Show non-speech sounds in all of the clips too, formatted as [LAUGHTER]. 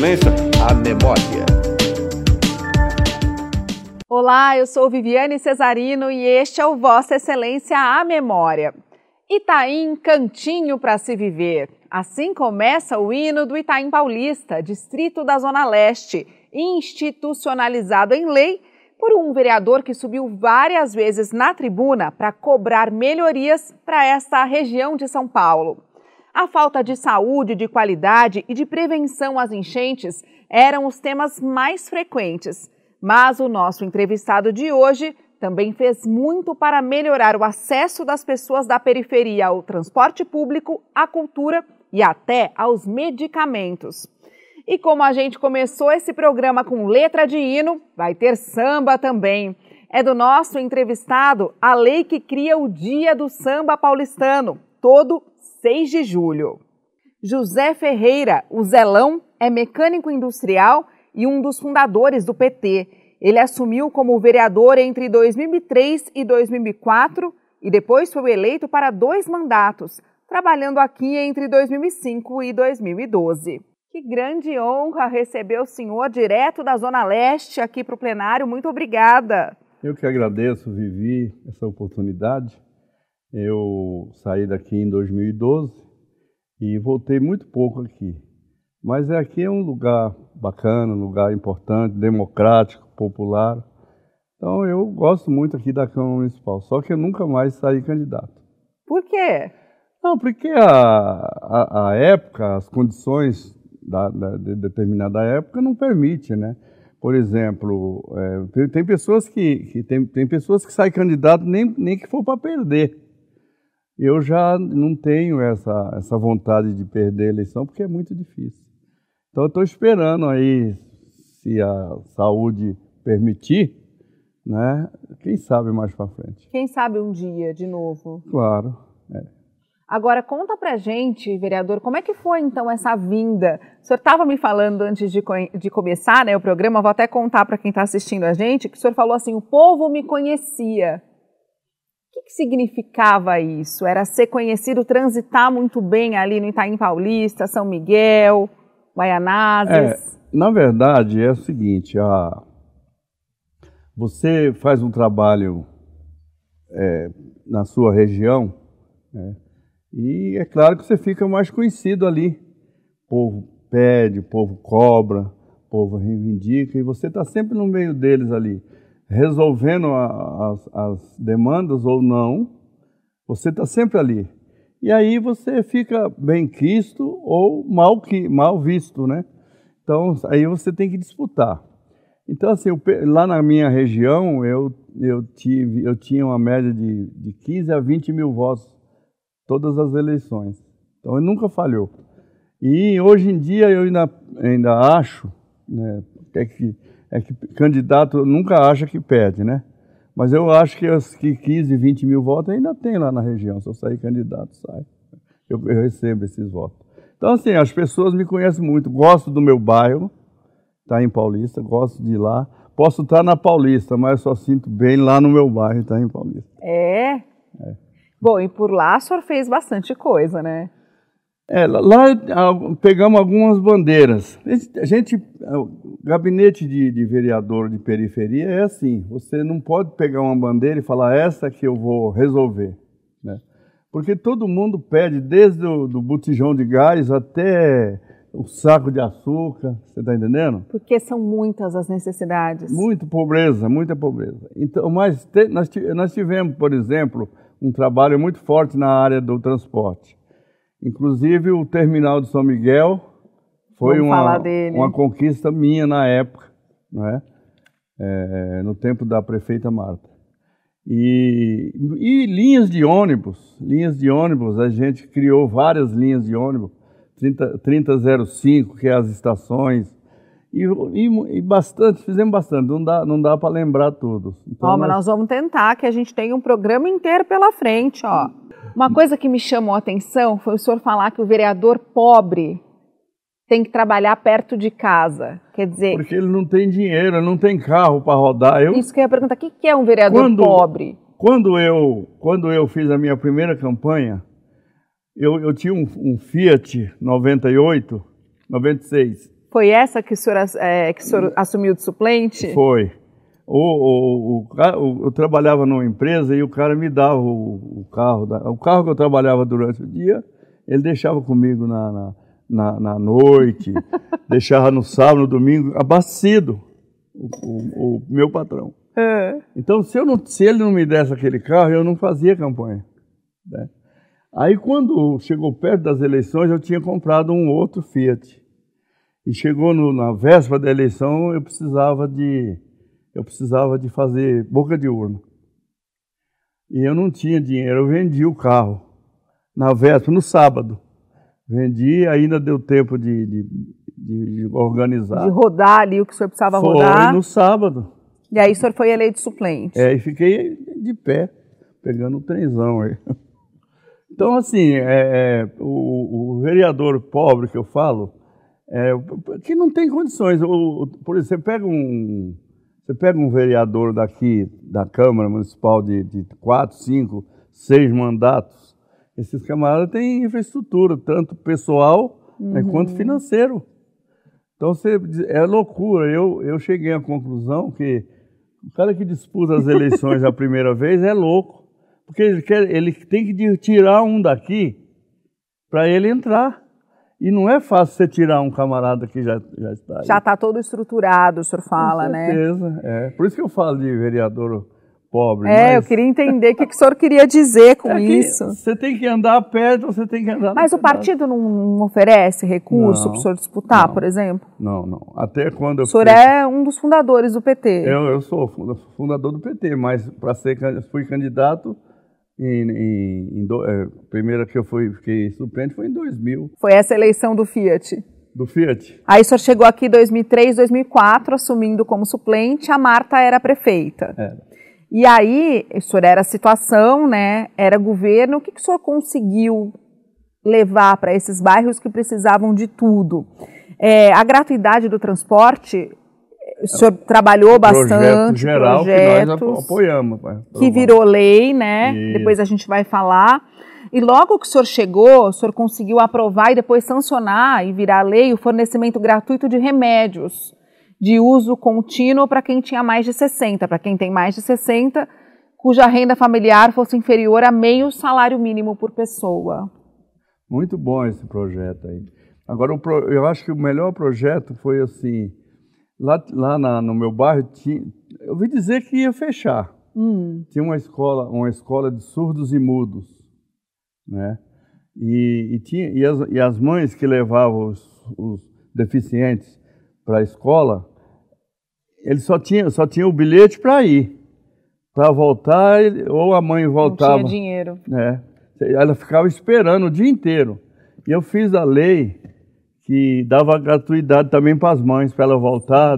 Excelência, a memória. Olá, eu sou Viviane Cesarino e este é o Vossa Excelência, a memória. Itaim, cantinho para se viver. Assim começa o hino do Itaim Paulista, distrito da Zona Leste, institucionalizado em lei por um vereador que subiu várias vezes na tribuna para cobrar melhorias para esta região de São Paulo. A falta de saúde, de qualidade e de prevenção às enchentes eram os temas mais frequentes. Mas o nosso entrevistado de hoje também fez muito para melhorar o acesso das pessoas da periferia ao transporte público, à cultura e até aos medicamentos. E como a gente começou esse programa com letra de hino, vai ter samba também. É do nosso entrevistado a lei que cria o Dia do Samba Paulistano, todo 6 de julho. José Ferreira, o Zelão, é mecânico industrial e um dos fundadores do PT. Ele assumiu como vereador entre 2003 e 2004 e depois foi eleito para dois mandatos, trabalhando aqui entre 2005 e 2012. Que grande honra receber o senhor direto da Zona Leste aqui para o plenário. Muito obrigada. Eu que agradeço, Vivi, essa oportunidade. Eu saí daqui em 2012 e voltei muito pouco aqui. Mas aqui é um lugar bacana, um lugar importante, democrático, popular. Então eu gosto muito aqui da Câmara Municipal, só que eu nunca mais saí candidato. Por quê? Não, porque a, a, a época, as condições da, da, de determinada época não permite, né? Por exemplo, é, tem pessoas que, que tem, tem pessoas que saem candidato nem, nem que for para perder. Eu já não tenho essa, essa vontade de perder a eleição porque é muito difícil. Então eu estou esperando aí, se a saúde permitir, né? Quem sabe mais para frente. Quem sabe um dia de novo. Claro. É. Agora, conta pra gente, vereador, como é que foi então essa vinda? O senhor estava me falando antes de, de começar né, o programa, vou até contar para quem está assistindo a gente, que o senhor falou assim: o povo me conhecia. Que, significava isso? Era ser conhecido, transitar muito bem ali no Itaim Paulista, São Miguel, Guaianazes? É, na verdade, é o seguinte: a, você faz um trabalho é, na sua região. Né, e é claro que você fica mais conhecido ali. O povo pede, o povo cobra, o povo reivindica, e você está sempre no meio deles ali, resolvendo a, as, as demandas ou não, você está sempre ali. E aí você fica bem quisto ou mal, mal visto, né? Então, aí você tem que disputar. Então, assim, lá na minha região, eu, eu, tive, eu tinha uma média de, de 15 a 20 mil votos todas as eleições. Então nunca falhou. E hoje em dia eu ainda, ainda acho né, que, é que candidato nunca acha que perde, né? Mas eu acho que os que 15, 20 mil votos ainda tem lá na região. Se eu sair candidato, sai. Eu, eu recebo esses votos. Então, assim, as pessoas me conhecem muito. Gosto do meu bairro, tá em Paulista, gosto de ir lá. Posso estar na Paulista, mas só sinto bem lá no meu bairro, tá em Paulista. É? É. Bom, e por lá o senhor fez bastante coisa, né? É, lá pegamos algumas bandeiras. A gente, o gabinete de, de, vereador de periferia é assim: você não pode pegar uma bandeira e falar essa que eu vou resolver, né? Porque todo mundo pede, desde o do botijão de gás até o saco de açúcar, você está entendendo? Porque são muitas as necessidades. Muita pobreza, muita pobreza. Então, mas te, nós, nós tivemos, por exemplo, um trabalho muito forte na área do transporte. Inclusive o terminal de São Miguel foi uma, uma conquista minha na época, não é? é? no tempo da prefeita Marta. E, e linhas de ônibus, linhas de ônibus, a gente criou várias linhas de ônibus, 30, 3005, que é as estações, e, e, e, bastante, fizemos bastante, não dá, não dá para lembrar tudo. Então, ó, mas nós... nós vamos tentar, que a gente tem um programa inteiro pela frente, ó. Uma coisa que me chamou a atenção foi o senhor falar que o vereador pobre tem que trabalhar perto de casa. Quer dizer. Porque ele não tem dinheiro, não tem carro para rodar. Eu... Isso que eu ia perguntar: o que é um vereador quando, pobre? Quando eu, quando eu fiz a minha primeira campanha, eu, eu tinha um, um Fiat 98, 96 Foi essa que o senhor, é, que o senhor assumiu de suplente? Foi. O, o, o, eu trabalhava numa empresa e o cara me dava o, carro. O carro que eu trabalhava durante o dia, ele deixava comigo na, na, na, na noite, [LAUGHS] deixava no sábado, no domingo, abastecido, o, meu patrão. É. Então, se, eu não, se ele não me desse aquele carro, eu não fazia campanha. Né? Aí, quando chegou perto das eleições, eu tinha comprado um outro Fiat. E chegou no, na véspera da eleição, eu precisava de eu precisava de fazer boca de urna. E eu não tinha dinheiro, eu vendi o carro na véspera, no sábado. Vendi, ainda deu tempo de, de, de, de organizar. De rodar ali o que o senhor precisava foi rodar. Foi no sábado. E aí o senhor foi eleito suplente. É, e fiquei de pé, pegando o trenzão aí. [LAUGHS] Então, assim, é, é, o, o, vereador pobre que eu falo, é, que não tem condições. O, por exemplo, você pega um, você pega um vereador daqui, da Câmara Municipal de, de quatro, cinco, seis mandatos, esses camaradas têm infraestrutura, tanto pessoal né, uhum. quanto financeiro. Então você, é loucura. Eu, eu cheguei à conclusão que o cara que disputa as eleições a [LAUGHS] primeira vez é louco. Porque ele, quer, ele tem que tirar um daqui para ele entrar. E não é fácil você tirar um camarada que já, já está aí. Já está todo estruturado, o senhor fala, Com certeza, né? é. Por isso que eu falo de vereador pobre. É, mas... eu queria entender o que, que o senhor queria dizer com é isso. Você tem que andar perto, você tem que andar... Mas o partido não oferece recurso para o senhor disputar, não, por exemplo? Não, não. Até quando eu... O senhor fui... é um dos fundadores do PT. Eu, eu sou fundador do PT, mas para ser fui candidato em, em, em do, é, primeira que eu fui, fiquei suplente foi em 2000. Foi essa eleição do Fiat? Do Fiat. Aí o senhor chegou aqui em 2003, 2004, assumindo como suplente, a Marta era prefeita. Era. E aí, o senhor era situação, né? Era governo. O que, que o senhor conseguiu levar para esses bairros que precisavam de tudo? É, a gratuidade do transporte o senhor trabalhou bastante. Projeto geral projetos, que nós apoiamos. Que virou lei, né? Isso. Depois a gente vai falar. E logo que o senhor chegou, o senhor conseguiu aprovar e depois sancionar e virar lei o fornecimento gratuito de remédios de uso contínuo para quem tinha mais de 60, para quem tem mais de 60, cuja renda familiar fosse inferior a meio salário mínimo por pessoa. Muito bom esse projeto aí. Agora, eu acho que o melhor projeto foi assim, Lá, lá na, no meu bairro, tinha, eu ouvi dizer que ia fechar. Hum. Tinha uma escola, uma escola de surdos e mudos, né? E, e, tinha, e, as, e as mães que levavam os, os deficientes para a escola, eles só tinham só tinha o bilhete para ir. Para voltar, ou a mãe voltava. Não tinha dinheiro. Né? Ela ficava esperando o dia inteiro. E eu fiz a lei que dava gratuidade também para as mães, para ela voltar.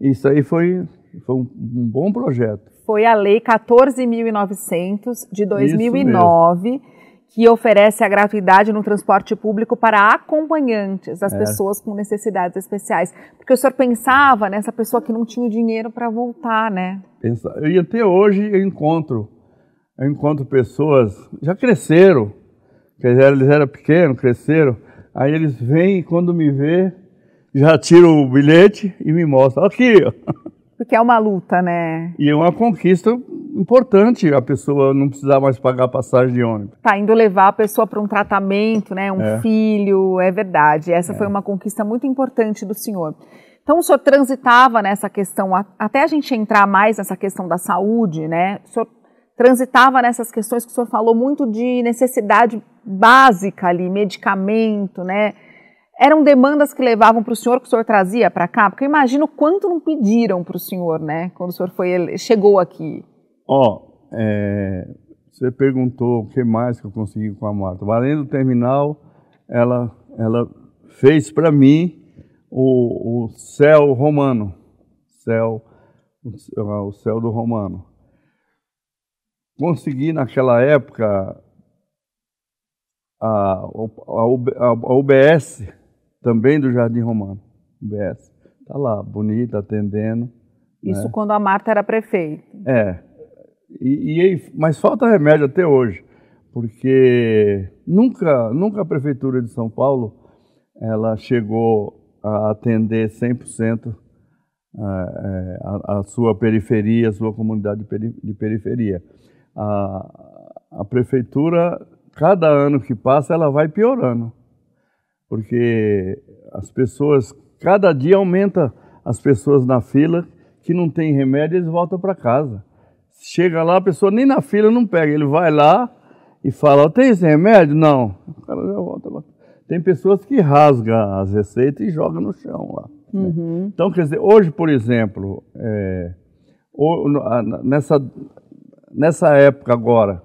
Isso aí foi, foi um, um bom projeto. Foi a Lei 14.900 de 2009, que oferece a gratuidade no transporte público para acompanhantes das é. pessoas com necessidades especiais. Porque o senhor pensava nessa pessoa que não tinha dinheiro para voltar, né? Pensa, e até hoje eu encontro, eu encontro pessoas, já cresceram, eles eram pequenos, cresceram, Aí eles vêm e quando me vê, já tiram o bilhete e me mostram. Aqui, [LAUGHS] Porque é uma luta, né? E é uma conquista importante a pessoa não precisar mais pagar passagem de ônibus. Tá indo levar a pessoa para um tratamento, né? Um é. filho, é verdade. Essa é. foi uma conquista muito importante do senhor. Então o senhor transitava nessa questão, até a gente entrar mais nessa questão da saúde, né? O senhor transitava nessas questões que o senhor falou muito de necessidade básica ali, medicamento, né? Eram demandas que levavam para o senhor, que o senhor trazia para cá? Porque eu imagino quanto não pediram para o senhor, né? Quando o senhor foi, chegou aqui. Ó, oh, é, você perguntou o que mais que eu consegui com a Marta. Além do terminal, ela, ela fez para mim o, o céu romano. Céu, o, o céu do romano consegui naquela época a, a, a UBS também do Jardim Romano. UBS. Está lá, bonita, atendendo. Isso né? quando a Marta era prefeita. É. E, e, mas falta remédio até hoje, porque nunca, nunca a Prefeitura de São Paulo ela chegou a atender 100% a, a, a sua periferia, a sua comunidade de periferia. A, a prefeitura, cada ano que passa, ela vai piorando, porque as pessoas, cada dia aumenta as pessoas na fila que não tem remédio, eles voltam para casa. Chega lá, a pessoa nem na fila não pega, ele vai lá e fala, tem esse remédio? Não. O cara já volta lá. Tem pessoas que rasgam as receitas e jogam no chão lá. Né? Uhum. Então, quer dizer, hoje, por exemplo, é, nessa, nessa época agora,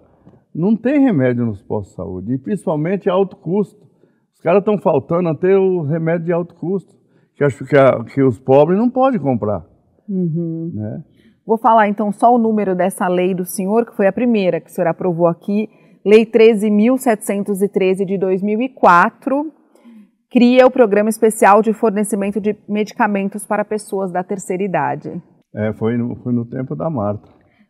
não tem remédio nos postos de saúde, e principalmente alto custo. Os caras estão faltando até o remédio de alto custo, que acho que, a, que os pobres não podem comprar. Uhum. Né? Vou falar então só o número dessa lei do senhor, que foi a primeira que o senhor aprovou aqui, Lei 13.713 de 2004, cria o Programa Especial de Fornecimento de Medicamentos para Pessoas da Terceira Idade. É, foi no, foi no tempo da Marta.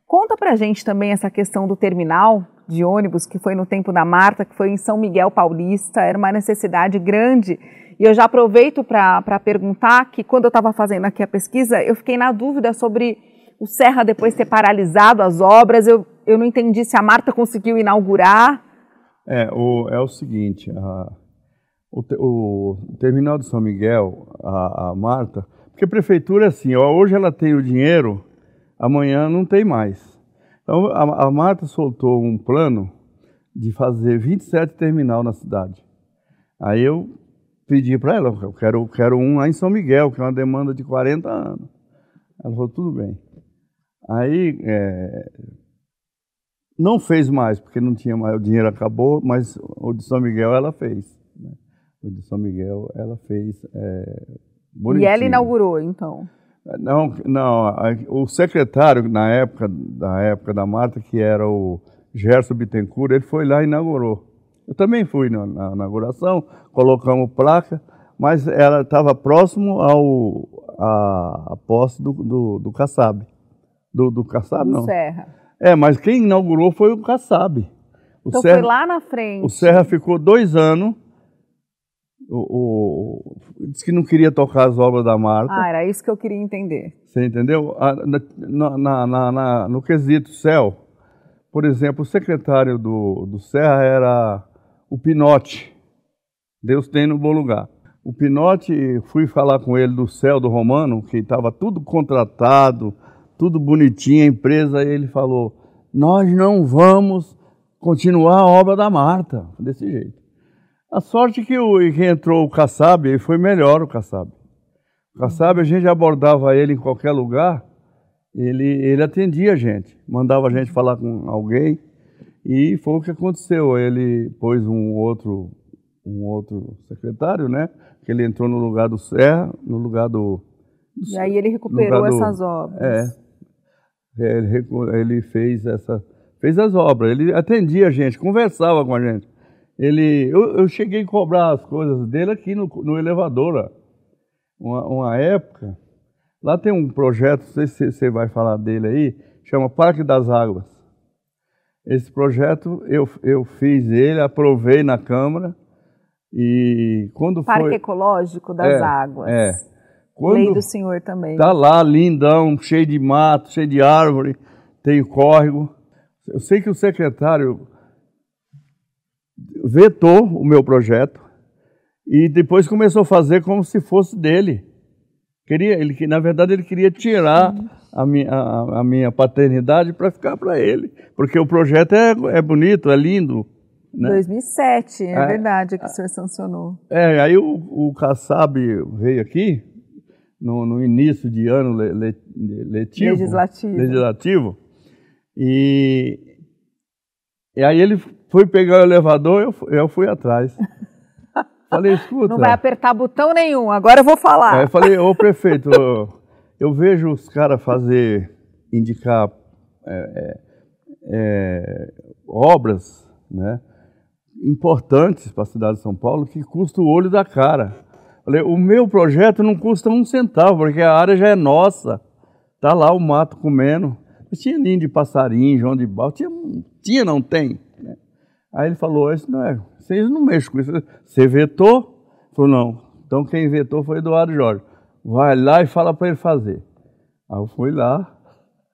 Conta pra gente também essa questão do terminal de ônibus, que foi no tempo da Marta, que foi em São Miguel Paulista, era uma necessidade grande. E eu já aproveito para perguntar que quando eu estava fazendo aqui a pesquisa, eu fiquei na dúvida sobre o Serra depois ter paralisado as obras. Eu, eu não entendi se a Marta conseguiu inaugurar. É, o, é o seguinte, a, o, o, terminal de São Miguel, a, a, Marta, porque a prefeitura assim, ó, hoje ela tem o dinheiro, amanhã não tem mais. Então a, a Marta soltou um plano de fazer 27 terminal na cidade. Aí eu pedi para ela, eu quero, quero um lá em São Miguel, que é uma demanda de 40 anos. Ela falou, tudo bem. Aí é, não fez mais, porque não tinha mais, o dinheiro acabou, mas o de São Miguel ela fez. Né? O de São Miguel ela fez é, E ela inaugurou, então? Não, não. O secretário na época da época da Marta, que era o Gerson Bittencourt, ele foi lá e inaugurou. Eu também fui na, na inauguração, colocamos placa, mas ela estava próximo ao a, a posse do, do, do Kassab. Do, do Kassab, não. Serra. É, mas quem inaugurou foi o Kassab. O então Serra, foi lá na frente. O Serra ficou dois anos. O, o, disse que não queria tocar as obras da Marta. Ah, era isso que eu queria entender. Você entendeu? Na, na, na, na no quesito céu, por exemplo, o secretário do, do Serra era o Pinote. Deus tem no bom lugar. O Pinote, fui falar com ele do céu do Romano, que estava tudo contratado, tudo bonitinho, a empresa, e ele falou: Nós não vamos continuar a obra da Marta, desse jeito. A sorte que, o, que entrou o Kassab, e foi melhor o Kassab. O Kassab, a gente abordava ele em qualquer lugar, ele, ele atendia a gente, mandava a gente falar com alguém, e foi o que aconteceu. Ele pôs um outro, um outro secretário, né? Que ele entrou no lugar do Serra, no lugar do. do e aí ele recuperou essas obras. É. Ele, ele fez essa, fez as obras. Ele atendia a gente, conversava com a gente. Ele, eu, eu cheguei a cobrar as coisas dele aqui no, no elevador. Uma, uma época, lá tem um projeto, não sei se você vai falar dele aí, chama Parque das Águas. Esse projeto eu, eu fiz ele, aprovei na Câmara e quando Parque foi... Ecológico das é, Águas. É. Quando Lei do senhor também. Tá lá, lindão, cheio de mato, cheio de árvore, tem córrego. Eu sei que o secretário vetou o meu projeto e depois começou a fazer como se fosse dele. Queria, ele, na verdade, ele queria tirar a minha, a, a minha paternidade para ficar para ele, porque o projeto é, é bonito, é lindo. Né? 2007, é, é verdade, que o senhor sancionou. É, aí o, o Kassab veio aqui, no, no início de ano le, le, letivo, legislativo. legislativo, e, e aí ele foi pegar o elevador, eu, eu fui atrás. [LAUGHS] Falei, escuta. Não vai apertar botão nenhum, agora eu vou falar. Aí eu falei, ô prefeito, eu vejo os caras fazer, indicar é, é, é, obras né, importantes para a cidade de São Paulo que custam o olho da cara. Falei, o meu projeto não custa um centavo, porque a área já é nossa. Tá lá o mato comendo. Tinha ninho de passarinho, João de Bal, tinha, tinha não tem. Aí ele falou, isso não é, vocês não mexem com isso. Você vetou? Falou, não, Então quem inventou foi Eduardo Jorge. Vai lá e fala para ele fazer. Aí eu fui lá,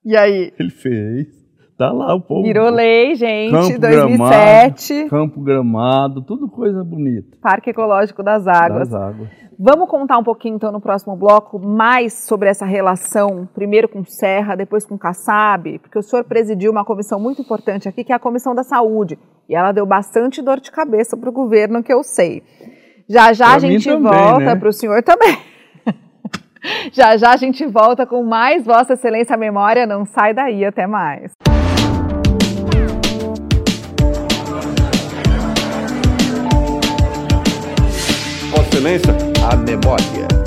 E aí? [LAUGHS] ele fez. Tá lá o povo. Virou lei, gente, Campo 2007. Gramado, campo gramado, tudo coisa bonita. Parque Ecológico das Águas. Das águas. Vamos contar um pouquinho, então, no próximo bloco, mais sobre essa relação, primeiro com Serra, depois com Kassab, porque o senhor presidiu uma comissão muito importante aqui, que é a Comissão da Saúde, e ela deu bastante dor de cabeça para o governo, que eu sei. Já já Pra a gente também, volta né? para o senhor também. [LAUGHS] já já a gente volta com mais Vossa Excelência Memória, não sai daí, até mais. Vossa Excelência, a memória.